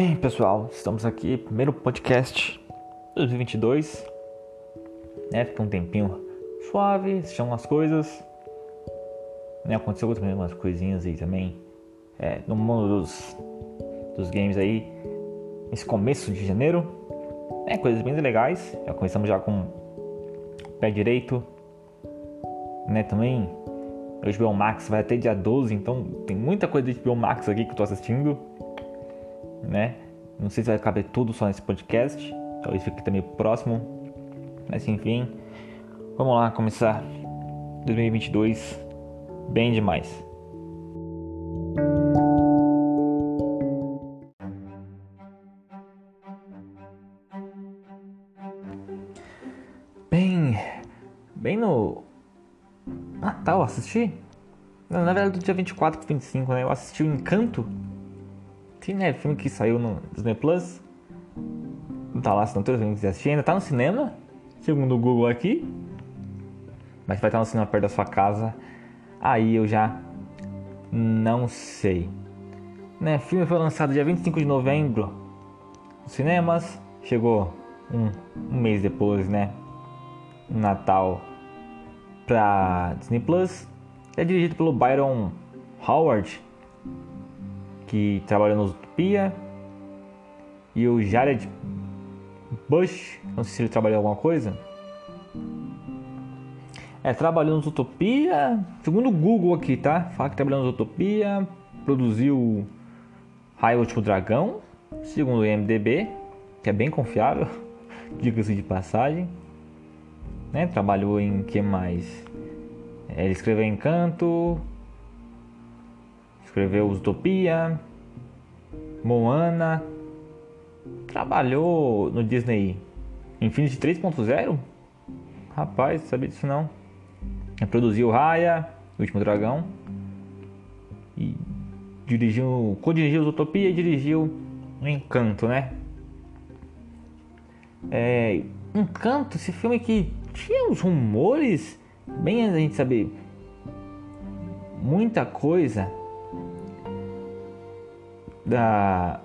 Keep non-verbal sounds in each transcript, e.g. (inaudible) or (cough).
Bem, pessoal, estamos aqui, primeiro podcast 2022, né? Fica um tempinho suave, assistindo umas coisas, né? Aconteceu também umas coisinhas aí também, é, no mundo dos, dos games aí, nesse começo de janeiro, né? Coisas bem legais, já começamos já com pé direito, né? Também, o HBO Max vai até dia 12, então tem muita coisa de HBO Max aqui que eu tô assistindo né? Não sei se vai caber tudo só nesse podcast, talvez fique também próximo, mas enfim, vamos lá começar 2022 bem demais. Bem, bem no Natal assisti? Na verdade do dia 24 para 25, né? Eu assisti o Encanto Sim, né? Filme que saiu no Disney Plus. Não tá lá, se não tem que assistir. Ainda tá no cinema, segundo o Google aqui. Mas vai estar no cinema perto da sua casa. Aí eu já não sei. Né? O filme foi lançado dia 25 de novembro nos cinemas. Chegou um, um mês depois, né? Natal pra Disney Plus. É dirigido pelo Byron Howard que trabalhou no Utopia, e o Jared Bush, não sei se ele trabalhou alguma coisa. É, trabalhou no Utopia, segundo o Google aqui, tá? Fala que trabalhou no Utopia, produziu Raio Último Dragão, segundo o IMDB, que é bem confiável, (laughs) diga-se de passagem. Né? Trabalhou em que mais? É, ele escreveu Encanto, escreveu Utopia, Moana, trabalhou no Disney Infinity 3.0? Rapaz, sabia disso não. Produziu Raya, O Último Dragão. E dirigiu, co-dirigiu Utopia e dirigiu Encanto, né? É, Encanto, esse filme que tinha uns rumores, bem da gente saber muita coisa da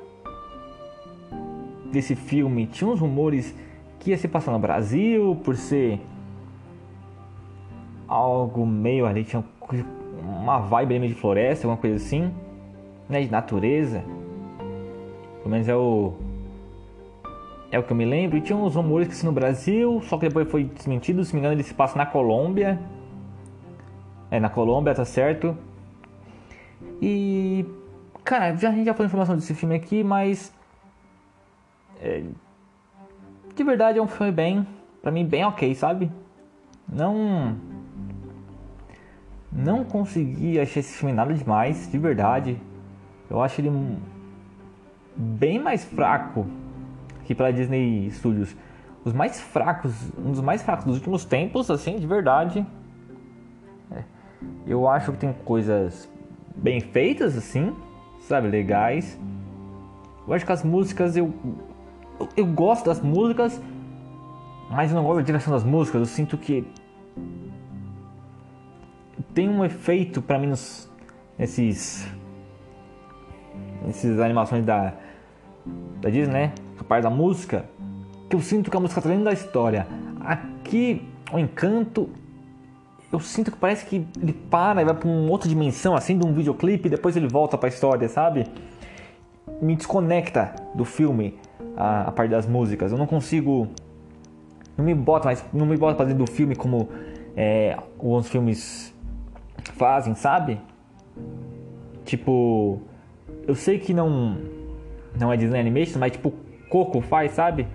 desse filme tinha uns rumores que ia se passar no Brasil por ser algo meio ali tinha uma vibe meio de floresta, alguma coisa assim, né, de natureza. Pelo menos é o é o que eu me lembro. E tinha uns rumores que se no Brasil, só que depois foi desmentido. Se me engano, ele se passa na Colômbia. É, na Colômbia, tá certo. E Cara, a gente já falou informação desse filme aqui, mas. É, de verdade é um filme bem. Pra mim, bem ok, sabe? Não. Não consegui achar esse filme nada demais, de verdade. Eu acho ele bem mais fraco que pela Disney Studios. Os mais fracos, um dos mais fracos dos últimos tempos, assim, de verdade. É. Eu acho que tem coisas bem feitas, assim sabe, legais. Eu acho que as músicas eu, eu, eu gosto das músicas, mas eu não gosto da direção das músicas. Eu sinto que tem um efeito para mim nos, nesses nesses animações da da Disney, né? A parte da música, que eu sinto que a música tá dentro da história. Aqui o encanto eu sinto que parece que ele para e vai para uma outra dimensão, assim, de um videoclipe, e depois ele volta para a história, sabe? Me desconecta do filme a, a parte das músicas. Eu não consigo. Não me bota mais. Não me bota pra dentro do filme como é, alguns filmes fazem, sabe? Tipo. Eu sei que não. Não é Disney Animation, mas tipo, Coco faz, sabe?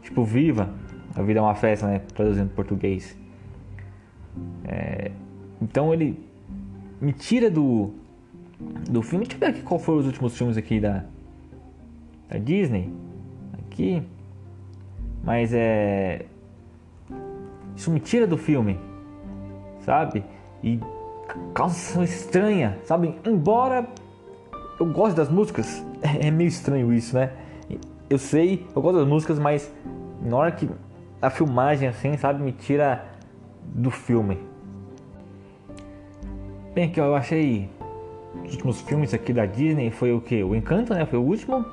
Tipo, Viva. A vida é uma festa, né? Traduzindo em português. É, então ele me tira do, do filme. Deixa eu ver aqui qual foram os últimos filmes aqui da, da Disney. Aqui. Mas é. Isso me tira do filme. Sabe? E causa sensação estranha. Sabe? Embora eu goste das músicas. (laughs) É meio estranho isso, né? Eu sei, eu gosto das músicas, mas na hora que a filmagem assim, sabe, me tira do filme. Bem, aqui ó, eu achei os últimos filmes aqui da Disney foi o que? O Encanto, né? Foi o último.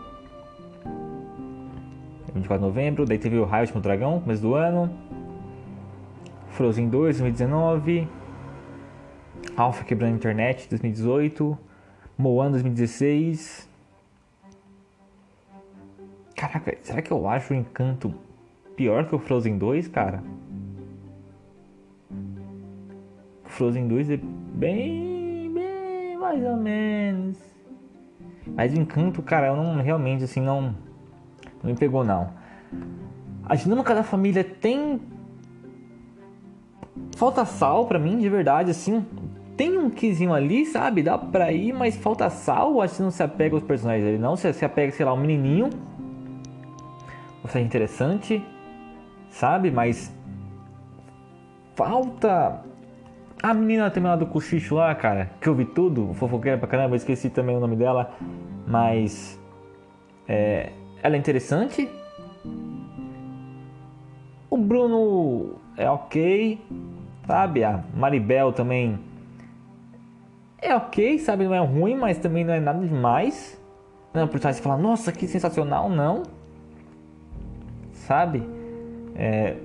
24 de novembro. Daí teve o Raio Último Dragão, começo do ano. Frozen 2, 2019. Alpha Quebrando a Internet, 2018. Moana, 2016. Caraca, será que eu acho o Encanto pior que o Frozen 2, cara? Frozen 2 é bem, bem mais ou menos. Mas Encanto, cara, eu não realmente assim não não me pegou não. A dinâmica da família tem falta sal para mim, de verdade, assim. Tem um quizinho ali, sabe? Dá pra ir, mas falta sal. Acho que não se apega aos personagens ali, não. Se, se apega, sei lá, um menininho. Ou seja, interessante, sabe? Mas falta a menina também lá do cochicho lá, cara, que eu vi tudo, fofoqueira pra caramba, esqueci também o nome dela, mas é, ela é interessante. O Bruno é ok, sabe? A Maribel também é ok, sabe? Não é ruim, mas também não é nada demais. Não um personagem que fala, nossa, que sensacional, não. Sabe? É,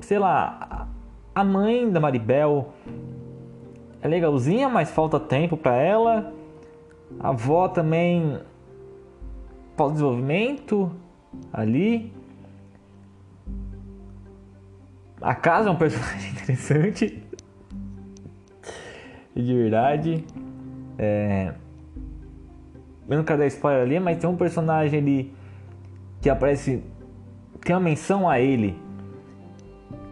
sei lá, a mãe da Maribel é legalzinha, mas falta tempo para ela. A avó também falta desenvolvimento ali. A casa é um personagem (laughs) interessante. de verdade. É... Eu não quero dar spoiler ali, mas tem um personagem ali que aparece. Tem uma menção a ele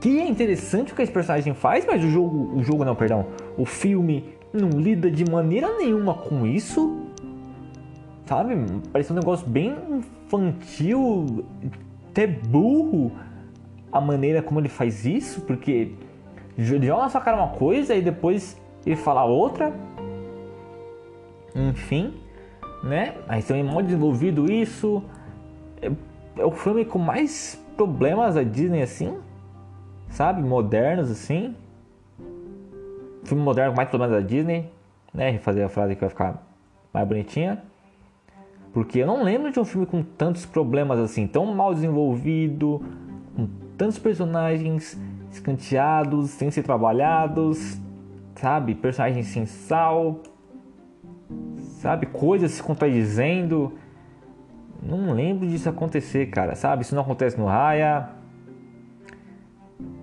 que é interessante o que esse personagem faz, mas o jogo, o jogo não, perdão, o filme não lida de maneira nenhuma com isso, sabe? Parece um negócio bem infantil, até burro a maneira como ele faz isso, porque joga na sua cara uma coisa e depois ele fala outra, enfim, né? Mas também mal desenvolvido isso. É, é o filme com mais problemas da Disney assim sabe? Modernos assim. Filme moderno mais problemas da Disney, né? Refazer a frase que vai ficar mais bonitinha. Porque eu não lembro de um filme com tantos problemas assim, tão mal desenvolvido, com tantos personagens escanteados, sem ser trabalhados, sabe? Personagens sem sal, sabe? Coisas se contradizendo. Não lembro disso acontecer, cara, sabe? Isso não acontece no Raya,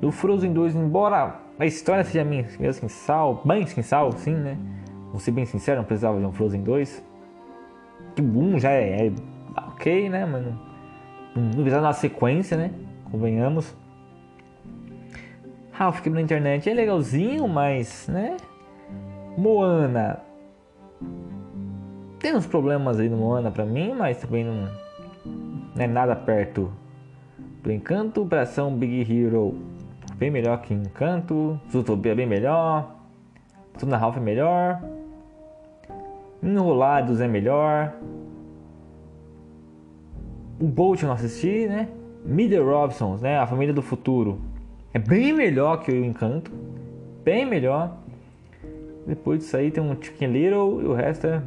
do Frozen 2, embora a história seja meio sem sal, bem sem sal, sim, né? Vou ser bem sincero, não precisava de um Frozen 2. Que boom já é, é ok, né? Mas não, não precisava na sequência, né? Convenhamos. Ralph que na internet é legalzinho, mas, né? Moana. Tem uns problemas aí no Moana pra mim, mas também não, não é nada perto Encanto. Operação Big Hero bem melhor que Encanto, Zootopia bem melhor, Tuna Ralph é melhor, Enrolados é melhor, o Bolt eu não assisti, né? Middle Robsons, né? A Família do Futuro é bem melhor que o Encanto, bem melhor. Depois disso aí tem um Chicken Little e o resto é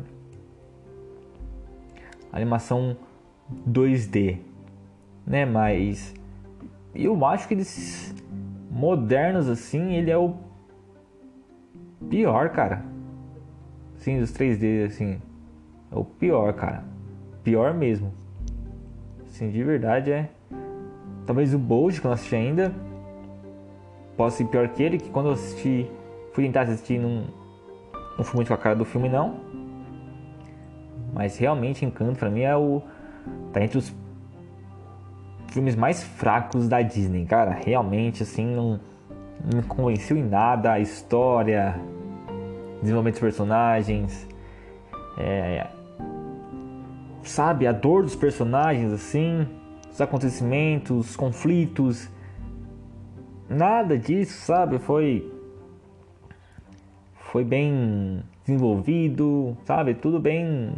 animação 2D, né? Mas eu acho que eles modernos assim, ele é o pior, cara. Sim, dos 3D assim, é o pior, cara. Pior mesmo. Sim, de verdade é. Talvez o Bold que eu não assisti ainda possa ser pior que ele, que quando eu assisti, fui tentar assistir não, não fui muito com a cara do filme não. Mas realmente Encanto pra mim é o tá entre os filmes mais fracos da Disney, cara. Realmente, assim, não, me convenceu em nada. A história, desenvolvimento dos personagens, é, sabe, a dor dos personagens, assim, os acontecimentos, os conflitos. Nada disso, sabe? Foi. Foi bem desenvolvido, sabe? Tudo bem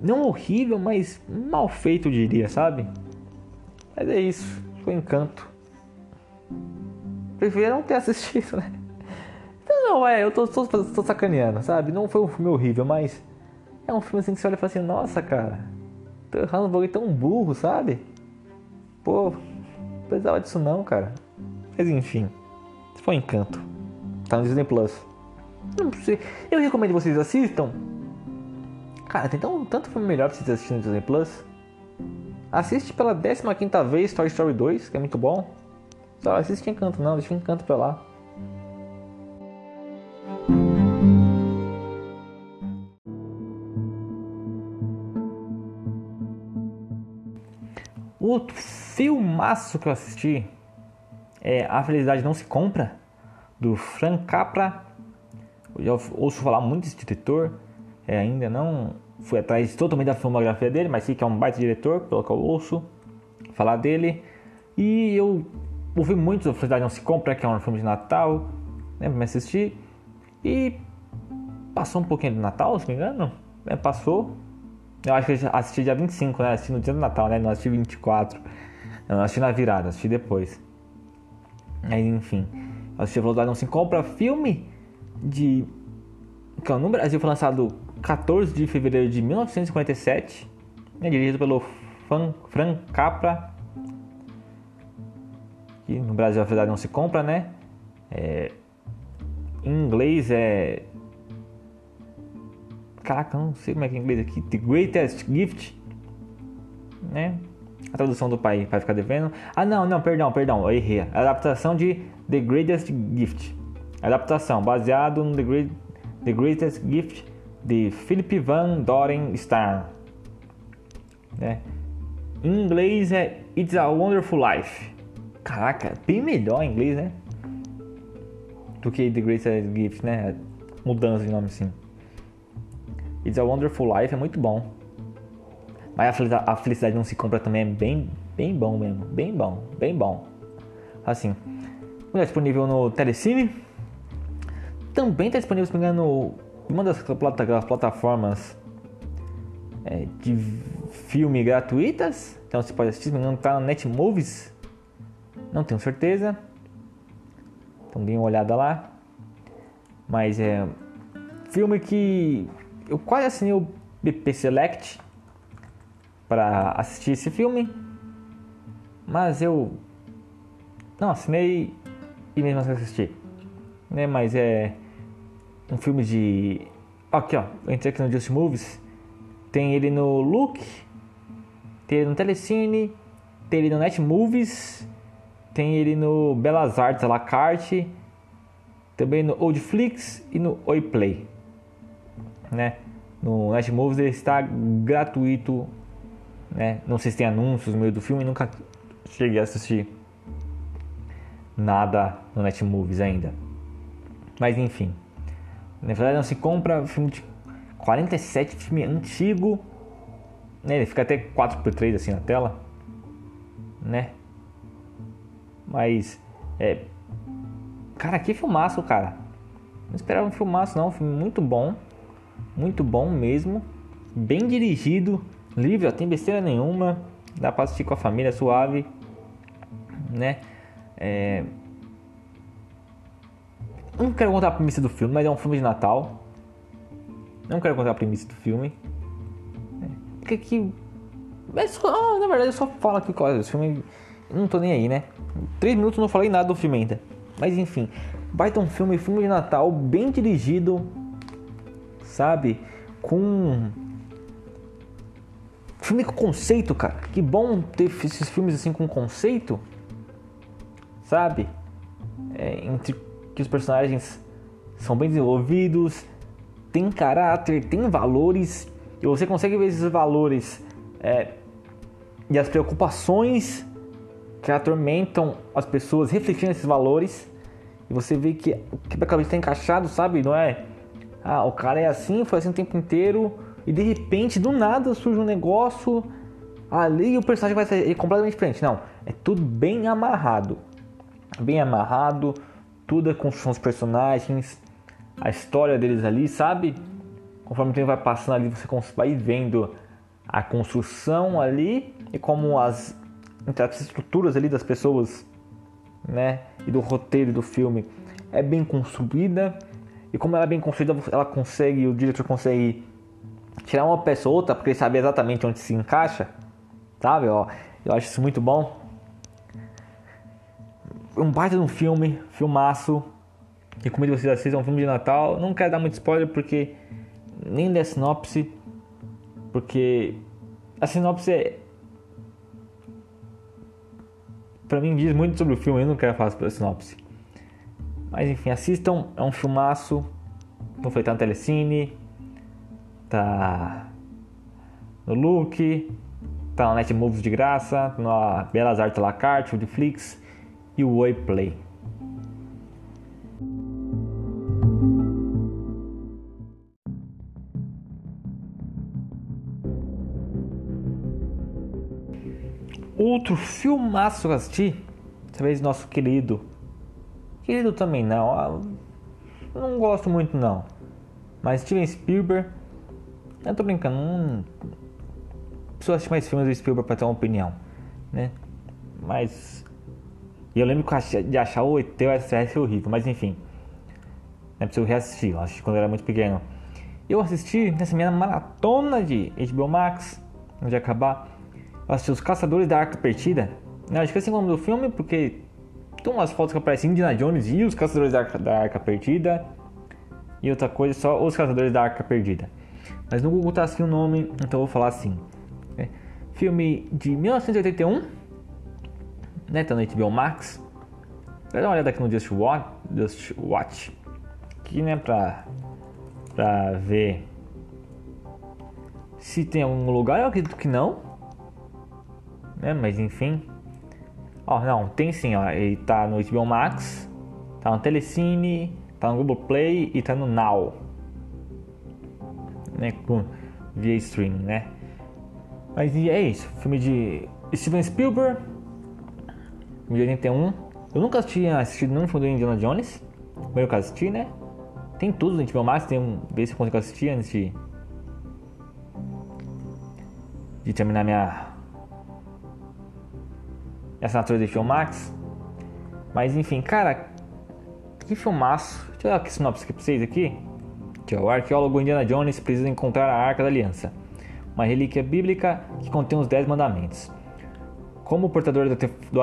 não horrível, mas mal feito, diria, sabe? Mas é isso, foi encanto. Prefiro não ter (laughs) assistido, né? Então Não, é, eu tô, tô, tô sacaneando, sabe? Não foi um filme horrível, mas é um filme assim que você olha e fala assim, nossa, cara, tô um bagulho tão burro, sabe? Pô, não precisava disso não, cara. Mas enfim, foi encanto. Tá no Disney Plus. Não sei. Eu recomendo que vocês assistam. Cara, tem tão, tanto filme melhor pra vocês assistirem no Disney Plus. Assiste pela 15 vez Toy Story 2, que é muito bom. Só assiste Encanto não, deixa o Encanto pra lá. Outro filmaço que eu assisti é A Felicidade Não Se Compra, do Frank Capra. Eu já ouço falar muito desse diretor, é, ainda não fui atrás totalmente da filmografia dele, mas sei que é um baita diretor, pelo que eu ouço falar dele. E eu ouvi muito A Felicidade Não Se Compra, que é um filme de Natal, né, me assistir. E passou um pouquinho do Natal, se me engano. É, passou. Eu acho que eu assisti dia 25, né? Assisti no dia do Natal, né? Não assisti 24. Não, assisti na virada, assisti depois. Aí, enfim. Assisti Velocidade Não Se Compra, filme de... Que é no Brasil foi lançado 14 de fevereiro de 1957. É dirigido pelo Frank Capra. Que no Brasil a verdade não se compra, né? É... Em inglês é Caraca, não sei como é que é inglês aqui. The Greatest Gift. Né? A tradução do pai vai ficar devendo. Ah, não, não, perdão, perdão, eu errei. Adaptação de The Greatest Gift. adaptação baseado no The, Great, The Greatest Gift de Philip Van Doren Star. Né? Em inglês é It's a Wonderful Life. Caraca, bem melhor em inglês, né? Do que The Greatest Gift, né? Mudança de nome assim. It's a Wonderful Life é muito bom. Mas a felicidade não se compra também é bem, bem bom mesmo. Bem bom, bem bom. Assim, está disponível no Telecine. Também está disponível, se não me engano, uma das plataformas é, de filme gratuitas. Então você pode assistir, não está na Netmovies. Não tenho certeza. Então dê uma olhada lá. Mas é filme que eu quase assinei o BP Select para assistir esse filme, mas eu não assinei e mesmo assim assisti. Né? Mas é um filme de. Aqui ó, entrei aqui no Just Movies. Tem ele no Look, tem ele no Telecine, tem ele no Net Movies, tem ele no Belas Artes à la carte, também no Oldflix e no Oi Play né? No Netmovies ele está gratuito, né? Não sei se tem anúncios no meio do filme, nunca cheguei a assistir nada no Netmovies ainda. Mas enfim, na verdade não se compra filme de 47, filme antigo, né? Ele fica até 4x3 assim na tela, né? Mas é Cara, que filmaço, cara. Não esperava um filmaço não, um filme muito bom muito bom mesmo, bem dirigido, livre, ó, tem besteira nenhuma, dá pra assistir com a família suave, né? É... Não quero contar a premissa do filme, mas é um filme de Natal. Não quero contar a premissa do filme. Porque que. Só, na verdade, eu só falo aqui é o filme. Não tô nem aí, né? Três minutos não falei nada do filme ainda. Mas enfim, baita um filme, filme de Natal, bem dirigido, sabe? Com filme com conceito, cara. Que bom ter esses filmes assim com conceito, sabe? É, entre que os personagens são bem desenvolvidos, tem caráter, tem valores e você consegue ver esses valores é, e as preocupações que atormentam as pessoas refletindo esses valores e você vê que o quebra-cabeça está encaixado, sabe? Não é ah, o cara é assim, foi assim o tempo inteiro, e de repente, do nada, surge um negócio ali e o personagem vai ser completamente diferente. Não, é tudo bem amarrado. Bem amarrado, tudo é construção dos personagens, a história deles ali, sabe? Conforme o tempo vai passando ali, você vai vendo a construção ali e como as, as estruturas ali das pessoas, né? E do roteiro do filme é bem construída E como ela é bem construída, ela consegue, o diretor consegue tirar uma peça ou outra, porque ele sabe exatamente onde se encaixa. Sabe? Ó, eu acho isso muito bom. Um baita de um filme, filmaço. Recomendo vocês assistam, é um filme de Natal. Não quero dar muito spoiler porque nem da sinopse, porque a sinopse é para mim diz muito sobre o filme, eu não quero falar sobre a sinopse. Mas enfim, assistam, é um filmaço. Não foi tá no Telecine, tá no Look, tá no Netmovies de graça, na Belas Artes La Carte, Netflix e o Oi Play. Outro filmaço que eu assisti, dessa vez nosso querido. Querido também não, ah, não gosto muito não. Mas Steven Spielberg, eu tô brincando, não preciso assistir mais filmes do Spielberg pra ter uma opinião, né? Mas eu lembro de achar o ET SOS horrível, mas enfim. É preciso reassistir, eu assisti quando eu era muito pequeno. Eu assisti nessa minha maratona de HBO Max, onde acabar eu assisti Os Caçadores da Arca Perdida. Eu acho que assim o nome do filme, porque tem umas fotos que aparecem Indiana Jones e Os Caçadores da Arca, da Arca Perdida. E outra coisa, só Os Caçadores da Arca Perdida. Mas no Google tá assim o nome, então eu vou falar assim. É, filme de 1981, né? Tá no HBO Max. Dá uma olhada aqui no Just Watch, Just Watch aqui, né? Pra, pra ver se tem algum lugar. Eu acredito que não né? Mas enfim. Ó, não, tem sim, ó. Ele tá no HBO Max, tá no Telecine, tá no Google Play e tá no Now. Né? Com, via streaming, né? Mas é isso. Filme de Steven Spielberg, de 81. Eu nunca tinha assistido nenhum filme do Indiana Jones. Primeiro que assisti, né? Tem tudo no HBO Max, tem um. Ver se eu consigo assistir antes de. De terminar minha assinatura de Filmax. Mas enfim, cara, que filmaço. Deixa eu dar aqui sinopse aqui pra vocês aqui. O arqueólogo Indiana Jones precisa encontrar a Arca da Aliança, uma relíquia bíblica que contém os Dez Mandamentos. Como o portador do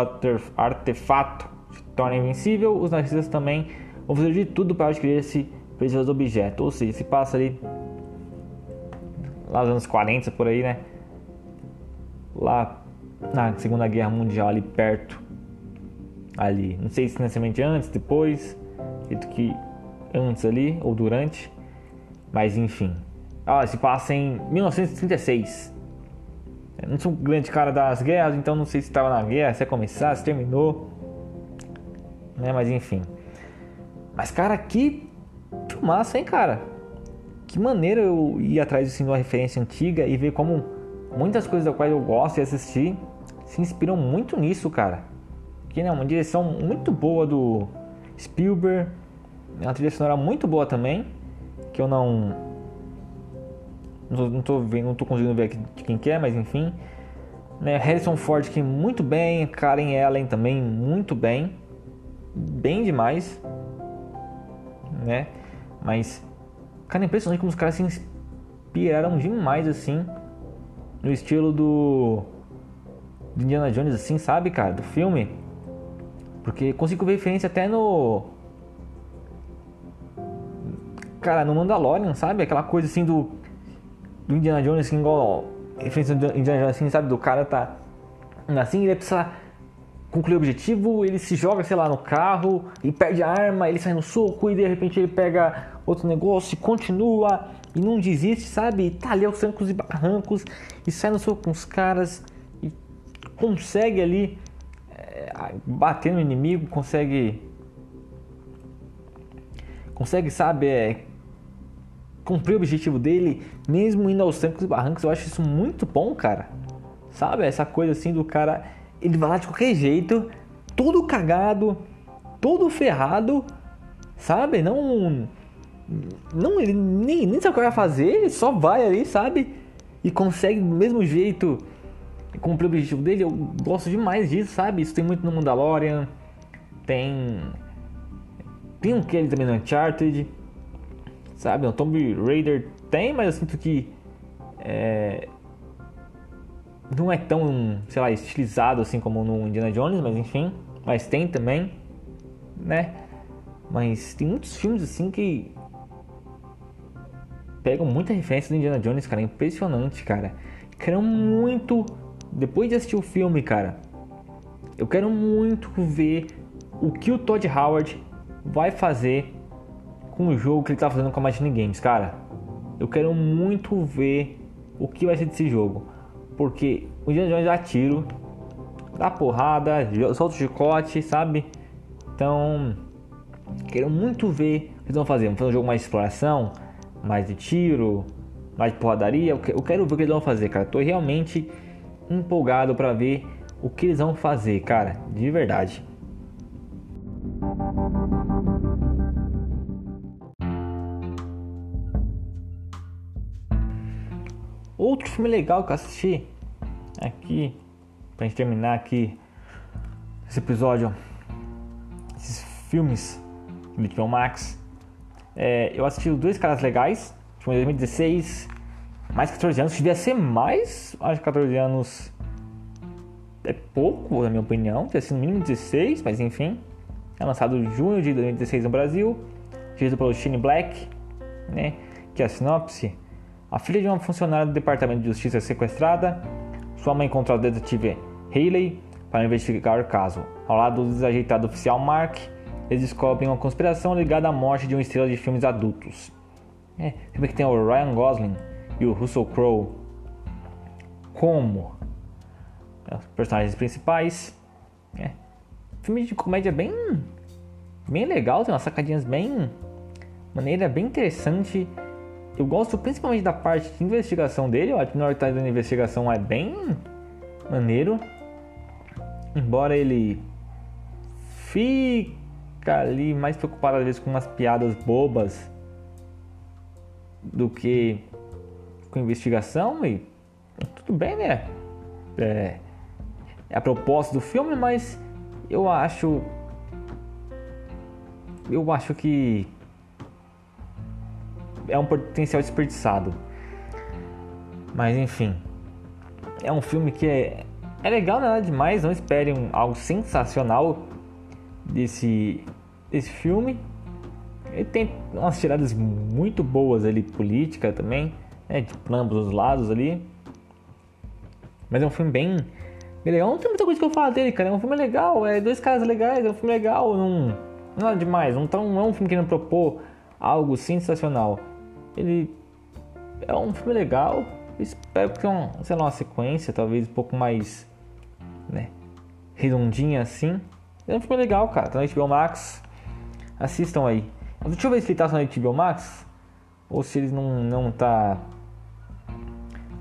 artefato se torna invencível, os nazistas também vão fazer de tudo para adquirir esse precioso objeto. Ou seja, se passa ali lá nos anos 40 por aí, né? Lá na Segunda Guerra Mundial ali perto. Ali, não sei se necessariamente antes, depois, acredito que antes ali ou durante, mas enfim. Ah, se passa em 1936. Eu não sou um grande cara das guerras, então não sei se estava na guerra, se ia começar, se terminou. Né, mas enfim. Mas cara, que massa, hein, cara? Que maneira eu ir atrás assim, de uma referência antiga e ver como muitas coisas da qual eu gosto de assistir se inspiram muito nisso, cara. Que é uma direção muito boa do Spielberg, uma trilha sonora muito boa também, que eu não não tô, vendo, não tô conseguindo ver aqui de quem que é, mas enfim. Né, Harrison Ford que muito bem, Karen Ellen também muito bem, bem demais, né? Mas cara, é impressionante como os caras se inspiraram demais assim no estilo do de Indiana Jones assim, sabe, cara, do filme. Porque consigo ver referência até no. Cara, no Mandalorian, sabe? Aquela coisa assim do. Do Indiana Jones, assim, igual. Referência do Indiana Jones, assim, sabe? Do cara tá. Assim, ele precisa concluir o objetivo, ele se joga, sei lá, no carro e perde a arma, ele sai no soco e de repente ele pega outro negócio e continua e não desiste, sabe? E tá ali aos trancos e barrancos e sai no soco com os caras consegue ali é, bater no inimigo, consegue consegue, sabe, é, cumprir o objetivo dele, mesmo indo aos trancos e barrancos. Eu acho isso muito bom, cara. Sabe, essa coisa assim do cara, ele vai lá de qualquer jeito, todo cagado, todo ferrado, sabe? Não não ele nem, nem sabe o que vai fazer, ele só vai ali, sabe? E consegue do mesmo jeito cumprir o objetivo dele, eu gosto demais disso, sabe? Isso tem muito no Mandalorian, tem. Tem um que ele também no Uncharted, Sabe, o Tomb Raider tem, mas eu sinto que é, não é tão, sei lá, estilizado assim como no Indiana Jones, mas enfim, mas tem também, né? Mas tem muitos filmes assim que pegam muita referência do Indiana Jones, cara, é impressionante, cara. Quero muito, depois de assistir o filme, cara, eu quero muito ver o que o Todd Howard vai fazer com o jogo que ele tá fazendo com a Machine Games, cara. Eu quero muito ver o que vai ser desse jogo. Porque o Indiana Jones dá tiro, dá porrada, solta o chicote, sabe? Então, quero muito ver o que eles vão fazer. Vão fazer um jogo mais de exploração, mais de tiro, mais de porradaria. Eu quero ver o que eles vão fazer, cara. Tô realmente empolgado para ver o que eles vão fazer, cara. De verdade. Outro filme legal que eu assisti aqui, pra gente terminar aqui esse episódio, esses filmes do HBO Max, é, eu assisti Dois Caras Legais, de 2016, mais de 14 anos, devia ser mais, acho que 14 anos é pouco, na minha opinião, devia ser no mínimo 16, mas enfim, é lançado em junho de 2016 no Brasil, dirigido pelo Shane Black, né, que é a sinopse a filha de uma funcionária do Departamento de Justiça é sequestrada. Sua mãe encontra o detetive Haley para investigar o caso. Ao lado do desajeitado oficial Mark, eles descobrem uma conspiração ligada à morte de uma estrela de filmes adultos. É, filme que tem o Ryan Gosling e o Russell Crowe como é, os personagens principais. É. Filme de comédia bem, bem legal, tem umas sacadinhas bem maneira, bem interessante eu gosto principalmente da parte de investigação dele. Hora que tá da investigação é bem maneiro. Embora ele fica ali mais preocupado às vezes com umas piadas bobas do que com investigação e tudo bem, né? É, é a proposta do filme, mas eu acho eu acho que é um potencial desperdiçado. Mas enfim, é um filme que é, é legal, nada é demais. Não esperem um, algo sensacional desse, desse filme. Ele tem umas tiradas muito boas ali, política também, né, de ambos os lados ali. Mas é um filme bem, legal. Não tem muita coisa que eu falo dele, cara. É um filme legal, é dois caras legais, é um filme legal, não, nada demais. Não, tá, não é um filme que não propor algo sensacional. Ele é um filme legal. Espero que tenha, lá, uma sequência, talvez um pouco mais, né, redondinha assim. É um filme legal, cara. Tá na HBO Max. Assistam aí. Deixa eu ver se ele tá na HBO Max. Ou se ele não, não tá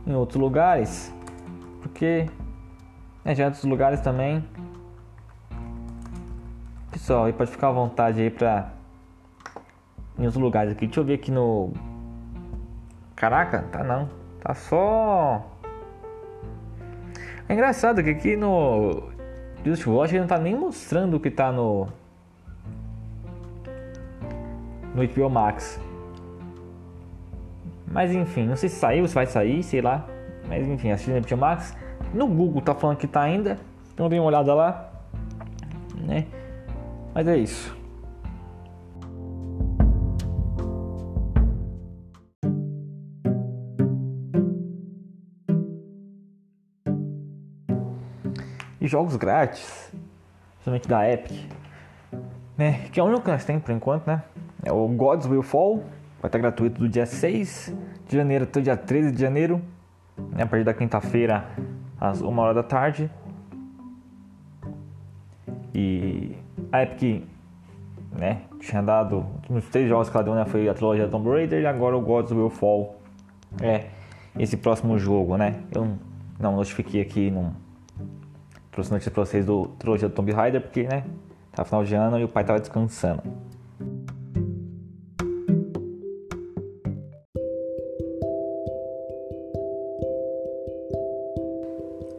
em outros lugares. Porque é, já em outros lugares também. Pessoal, aí pode ficar à vontade aí pra em outros lugares aqui. Deixa eu ver aqui no Caraca, tá não. Tá só. É engraçado que aqui no Just Watch ele não tá nem mostrando o que tá no. No HBO Max. Mas enfim, não sei se saiu, se vai sair, sei lá. Mas enfim, assistindo no HBO Max. No Google tá falando que tá ainda. Então dê uma olhada lá. Né? Mas é isso. Jogos grátis, somente da Epic, né? Que é o único que nós temos por enquanto, né? É o Gods Will Fall, vai estar gratuito do dia 6 de janeiro até o dia 13 de janeiro, né? a partir da quinta-feira às 1 hora da tarde. E a Epic, né, tinha dado os três jogos que ela deu, né, foi a trilogia Tomb Raider e agora o Gods Will Fall. É esse próximo jogo, né? Eu não notifiquei aqui, não trouxe notícia pra vocês do trilogia do Tomb Raider, porque, né, tá final de ano e o pai tava descansando.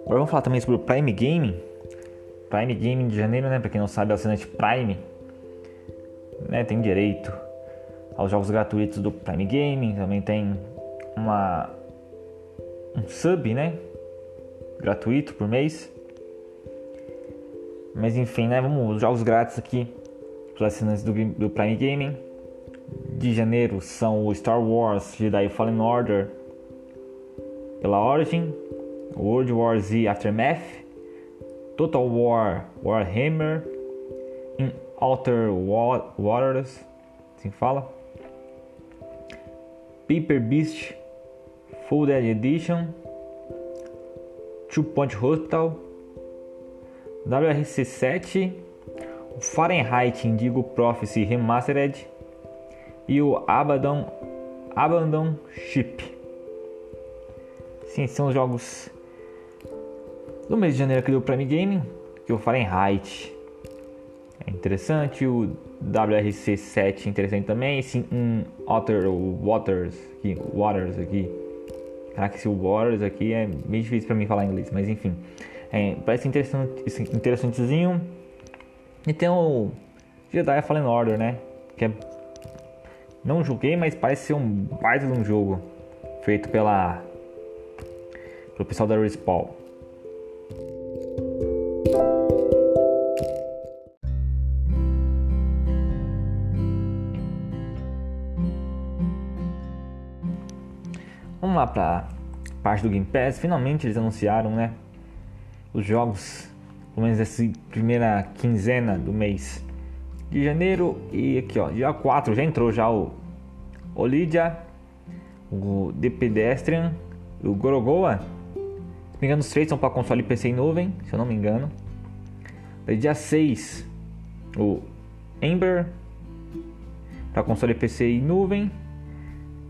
Agora vamos falar também sobre o Prime Gaming. Prime Gaming de janeiro, né? Pra quem não sabe, é o assinante Prime. Né, tem direito aos jogos gratuitos do Prime Gaming, também tem uma um sub, né? Gratuito por mês. Mas enfim, né? Vamos os jogos grátis aqui para assinantes do, do Prime Gaming. De janeiro são o Star Wars Jedi Fallen Order pela Origin, World War Z Aftermath, Total War Warhammer, In Outer Waters, assim fala, Paper Beast Full Dead Edition, Two Point Hospital, WRC7, Fahrenheit Indigo Prophecy Remastered e o Abaddon, Abandon Ship. Sim, são os jogos do mês de janeiro aqui do Prime Gaming, que o Fahrenheit é interessante, o WRC7 interessante também, esse um Outer Waters aqui, Waters aqui. Caraca, esse Waters aqui é meio difícil para mim falar inglês, mas enfim. É, parece interessante, interessantezinho. E tem o Jedi Fallen Order, né? Que é... Não joguei, mas parece ser um baita de um jogo. Feito pela... Pelo pessoal da Respawn. Vamos lá para parte do Game Pass. Finalmente eles anunciaram, né? Os jogos, pelo menos essa primeira quinzena do mês de janeiro. E aqui, ó, dia 4 já entrou já o Olidia, o The Pedestrian, o Gorogoa. Se não me engano, os três são para console PC em nuvem, se eu não me engano. Daí, dia 6, o Ember, para console PC em nuvem.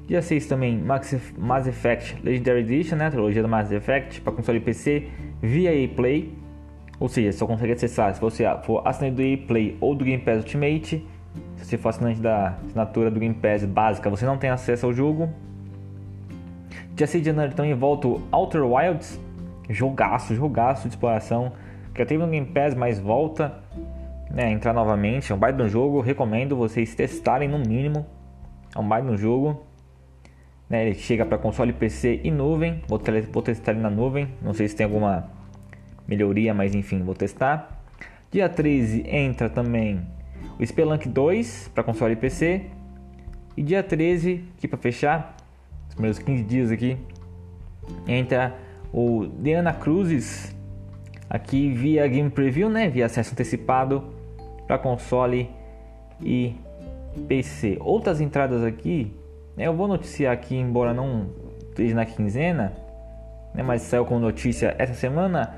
Dia 6 também Mass Effect Legendary Edition, né? Trilogia do Mass Effect para console PC via Play. Ou seja, só consegue acessar se você for assinante do EA Play ou do Game Pass Ultimate. Se você for assinante da assinatura do Game Pass básica, você não tem acesso ao jogo. Dia 6 de janeiro também volta o Outer Wilds, jogaço, jogaço de exploração, que já teve no Game Pass, mas volta né, entrar novamente. É um baita no jogo, recomendo vocês testarem no mínimo. É um baita no jogo. Né, ele chega para console PC e nuvem. Vou, vou testar ele na nuvem. Não sei se tem alguma melhoria, mas enfim, vou testar. Dia 13 entra também o Spelunk 2 para console e PC. E dia 13, aqui para fechar, os primeiros 15 dias aqui, entra o Diana Cruzes aqui via Game Preview, né, via acesso antecipado para console e PC. Outras entradas aqui eu vou noticiar aqui, embora não esteja na quinzena, né, mas saiu como notícia essa semana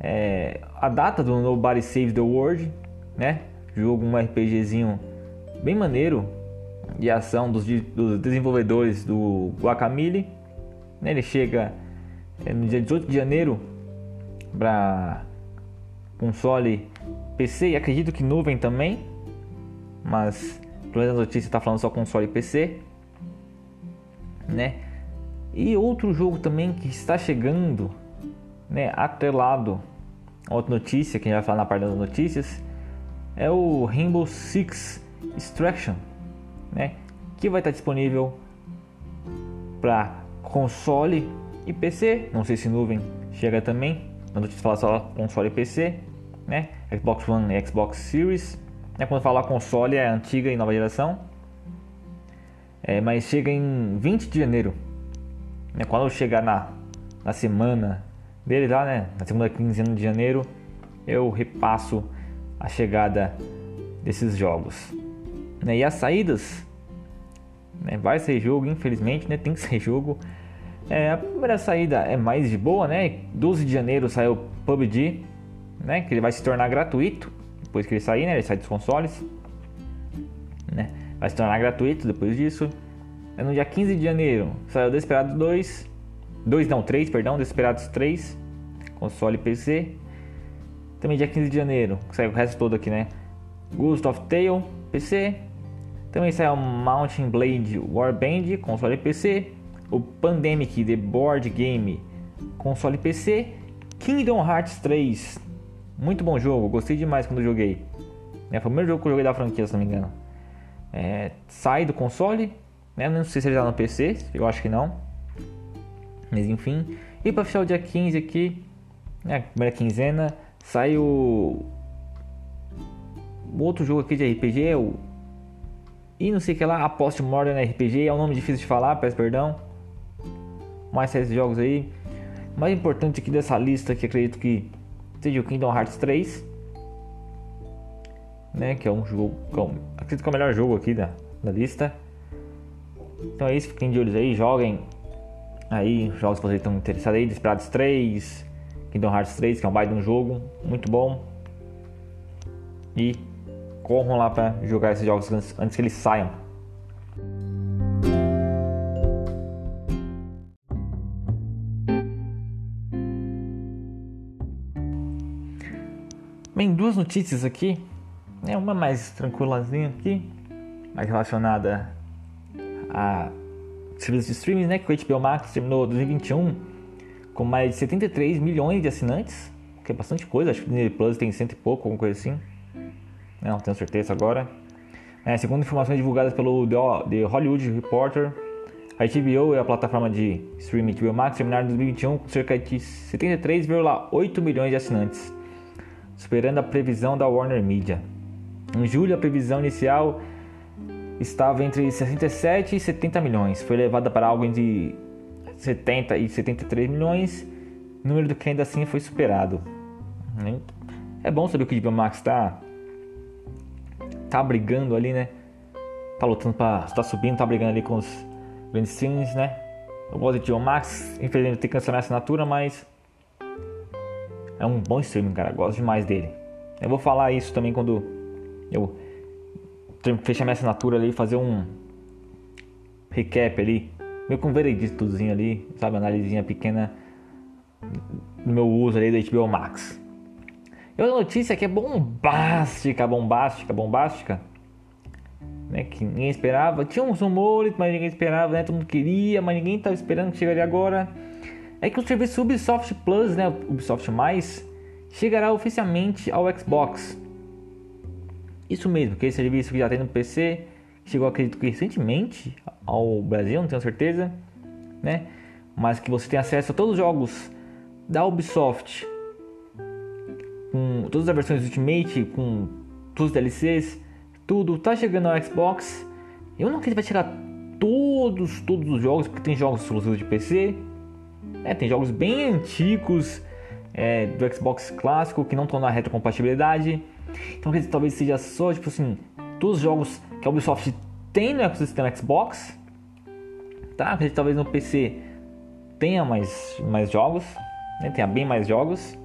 é, a data do Nobody Save the World, né? Jogo um RPGzinho bem maneiro de ação dos, dos desenvolvedores do Guacamole. Né, ele chega é, no dia 18 de janeiro para console PC e acredito que nuvem também, mas pelo menos a notícia está falando só console PC né? E outro jogo também que está chegando, né, atrelado a outra notícia que a gente vai falar na parte das notícias, é o Rainbow Six Extraction, né, que vai estar disponível para console e PC. Não sei se nuvem chega também. A notícia fala só console e PC, né? Xbox One e Xbox Series. É quando fala console é antiga e nova geração. É, mas chega em 20 de janeiro. Né, quando eu chegar na, na semana dele lá, né? Na segunda quinzena de janeiro, eu repasso a chegada desses jogos. Né, e as saídas, né, vai ser jogo, infelizmente, né? Tem que ser jogo. É, a primeira saída é mais de boa, né? 12 de janeiro saiu PUBG, né? Que ele vai se tornar gratuito depois que ele sair, né? Ele sai dos consoles, né? Vai se tornar gratuito depois disso. É no dia 15 de janeiro saiu Desperados 2, 2 não, 3, perdão, Desperados 3, console PC. Também dia 15 de janeiro, saiu o resto todo aqui, né? Ghost of Tale, PC. Também saiu Mountain Blade Warband, console PC. O Pandemic The Board Game, console PC. Kingdom Hearts 3, muito bom jogo, gostei demais quando joguei. É, foi o primeiro jogo que eu joguei da franquia, se não me engano. É, sai do console. Né? Não sei se ele tá no PC, eu acho que não. Mas enfim. E para fechar o dia 15 aqui, né, primeira quinzena, sai o... o outro jogo aqui de RPG, é o e não sei o que lá, Apost Modern RPG, é um nome difícil de falar, peço perdão. Mais esses jogos aí. Mais importante aqui dessa lista que acredito que seja o Kingdom Hearts 3. Né, que é um jogo, é acredito que é o melhor jogo aqui da, da lista. Então é isso, fiquem de olhos aí, joguem aí jogos que vocês estão interessados aí, Desperados 3, Kingdom Hearts 3, que é um baita de um jogo, muito bom. E corram lá para jogar esses jogos antes que eles saiam. Bem, duas notícias aqui, né? uma mais tranquilazinha aqui, mais relacionada a serviços de streaming, né? Que o HBO Max terminou 2021 com mais de 73 milhões de assinantes, que é bastante coisa, acho que o Disney Plus tem cento e pouco, alguma coisa assim. Não tenho certeza agora. É, segundo informações divulgadas pelo The Hollywood Reporter, a HBO e a plataforma de streaming HBO Max terminaram em 2021 com cerca de 73,8 milhões de assinantes, superando a previsão da Warner Media. Em julho, a previsão inicial estava entre 67 e 70 milhões, foi elevada para algo entre 70 e 73 milhões, número do que ainda assim foi superado. É bom saber que o HBO Max está tá brigando ali, né? Tá lutando pra. tá subindo, tá brigando ali com os grandes streams, né? Eu gosto de Max, infelizmente tem que cancelar a assinatura, mas. É um bom streaming, cara. Eu gosto demais dele. Eu vou falar isso também quando eu fechar minha assinatura ali, fazer um recap ali, meio com um vereditozinho ali, sabe? Analisinha pequena do meu uso ali do HBO Max. E outra notícia que é bombástica, bombástica, bombástica, né, que ninguém esperava. Tinha uns rumores, mas ninguém esperava, né? Todo mundo queria, mas ninguém estava esperando que chegaria agora. É que o serviço Ubisoft Plus, né, Ubisoft Mais, chegará oficialmente ao Xbox. Isso mesmo, que esse serviço que já tem no PC, chegou acredito que recentemente ao Brasil, não tenho certeza, né? Mas que você tem acesso a todos os jogos da Ubisoft com todas as versões Ultimate, com todos os DLCs, tudo tá chegando ao Xbox. Eu não acredito que vai chegar todos, todos os jogos, porque tem jogos exclusivos de PC, né? tem jogos bem antigos é, do Xbox clássico que não estão na retrocompatibilidade. Então acredito talvez seja só tipo assim, todos os jogos que a Ubisoft tem no ecossistema Xbox, tá? Acredito talvez no PC tenha mais, mais jogos, né? tenha bem mais jogos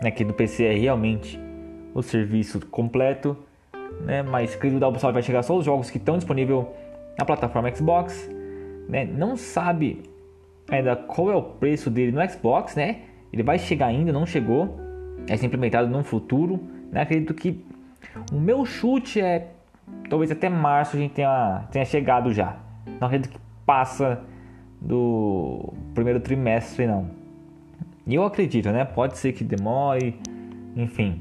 né, que do PC é realmente o serviço completo, né, mas que da Ubisoft vai chegar só os jogos que estão disponíveis na plataforma Xbox, né, não sabe ainda qual é o preço dele no Xbox, né, ele vai chegar ainda, não chegou, é ser implementado no futuro, né, acredito que o meu chute é talvez até março a gente tenha, tenha chegado já, não acredito que passa do primeiro trimestre não. E eu acredito, né? Pode ser que demore, enfim.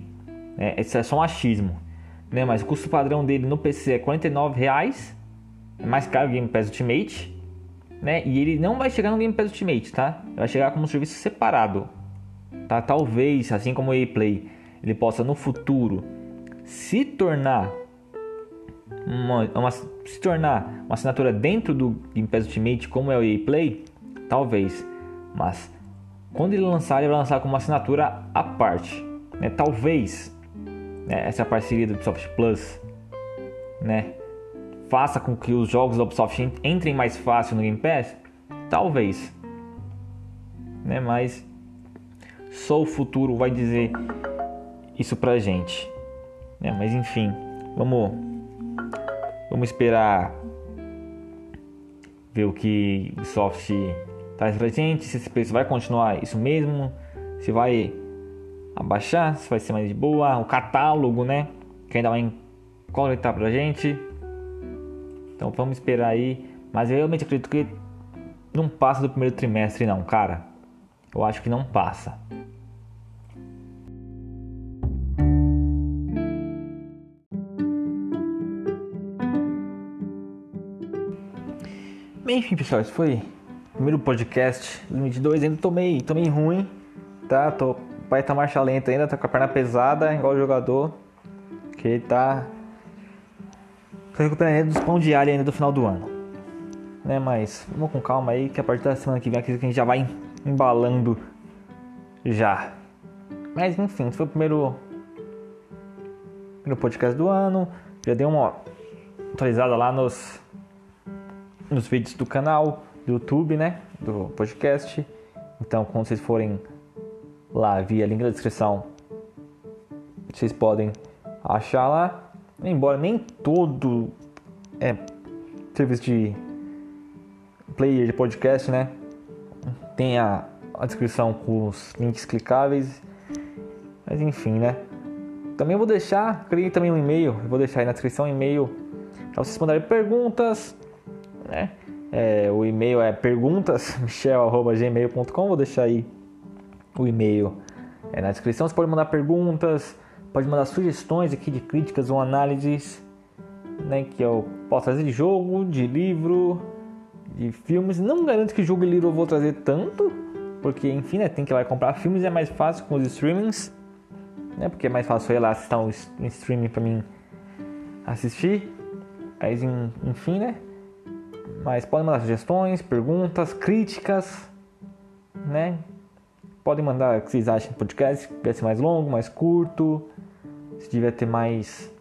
É, esse é só um achismo. Né? Mas o custo padrão dele no PC é R$ reais, É mais caro que o Game Pass Ultimate. Né? E ele não vai chegar no Game Pass Ultimate, tá? Vai chegar como um serviço separado. Tá? Talvez, assim como o EA Play, ele possa no futuro se tornar uma, uma, se tornar uma assinatura dentro do Game Pass Ultimate como é o EA Play, talvez. Mas quando ele lançar, ele vai lançar como uma assinatura à parte. Né? Talvez né, essa parceria do Ubisoft Plus né, faça com que os jogos da Ubisoft entrem mais fácil no Game Pass. Talvez. Né? Mas só o futuro vai dizer isso pra gente. Né? Mas enfim, vamos, vamos esperar ver o que o Ubisoft traz pra gente se esse preço vai continuar isso mesmo, se vai abaixar, se vai ser mais de boa, o catálogo, né? Que ainda vai coletar pra gente. Então vamos esperar aí. Mas eu realmente acredito que não passa do primeiro trimestre não, cara. Eu acho que não passa. Enfim, pessoal, esse foi o primeiro podcast 2022. Ainda tomei, tomei ruim, tá? Tô, pai tá marcha lenta ainda, tá com a perna pesada, igual o jogador. Que tá. Tá recuperando dos pão de alho ainda do final do ano. Né, mas vamos com calma aí, que a partir da semana que vem aqui a gente já vai embalando já. Mas enfim, esse foi o primeiro, primeiro podcast do ano. Já dei uma atualizada lá nos, nos vídeos do canal, do YouTube, né? Do podcast. Então, quando vocês forem lá via link na descrição, vocês podem achar lá. Embora nem todo é, serviço de player de podcast, né? Tenha a descrição com os links clicáveis. Mas enfim, né? Também vou deixar, criei também um e-mail, vou deixar aí na descrição um e-mail para vocês mandarem perguntas, né? É, o e-mail é perguntas@gmail.com, (laughs) vou deixar aí o e-mail é, na descrição. Você pode mandar perguntas, pode mandar sugestões aqui de críticas ou análises, né? Que eu posso trazer de jogo, de livro, de filmes. Não garanto que jogo e livro eu vou trazer tanto, porque enfim, né, tem que ir lá comprar filmes é mais fácil com os streamings né? Porque é mais fácil ir lá assistir um, streaming para mim assistir. Mas enfim, né? Mas podem mandar sugestões, perguntas, críticas, né? Podem mandar o que vocês acham do podcast, se devia ser mais longo, mais curto, se devia ter mais,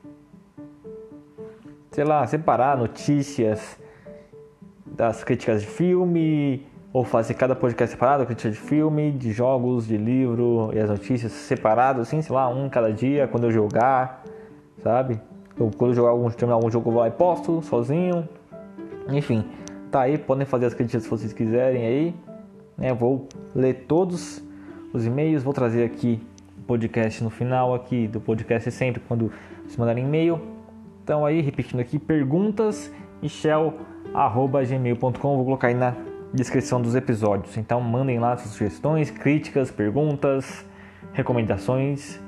sei lá, separar notícias das críticas de filme, ou fazer cada podcast separado, crítica de filme, de jogos, de livro e as notícias separadas, assim, sei lá, um cada dia, quando eu jogar, sabe? Ou quando eu jogar algum, terminar algum jogo, eu vou lá e posto sozinho. Enfim, tá aí, podem fazer as críticas se vocês quiserem aí. Né? Vou ler todos os e-mails, vou trazer aqui o podcast no final aqui do podcast sempre quando vocês mandarem e-mail. Então aí, repetindo aqui, perguntas michel.gmail.com, vou colocar aí na descrição dos episódios. Então mandem lá suas sugestões, críticas, perguntas, recomendações,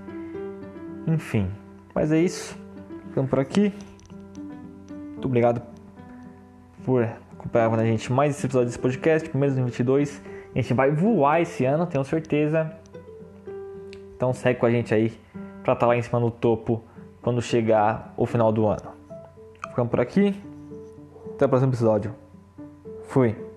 enfim. Mas é isso. Ficamos por aqui. Muito obrigado por acompanhar com a gente mais esse episódio desse podcast, primeiros 22. A gente vai voar esse ano, tenho certeza. Então segue com a gente aí para estar tá lá em cima no topo quando chegar o final do ano. Ficamos por aqui. Até o próximo episódio. Fui.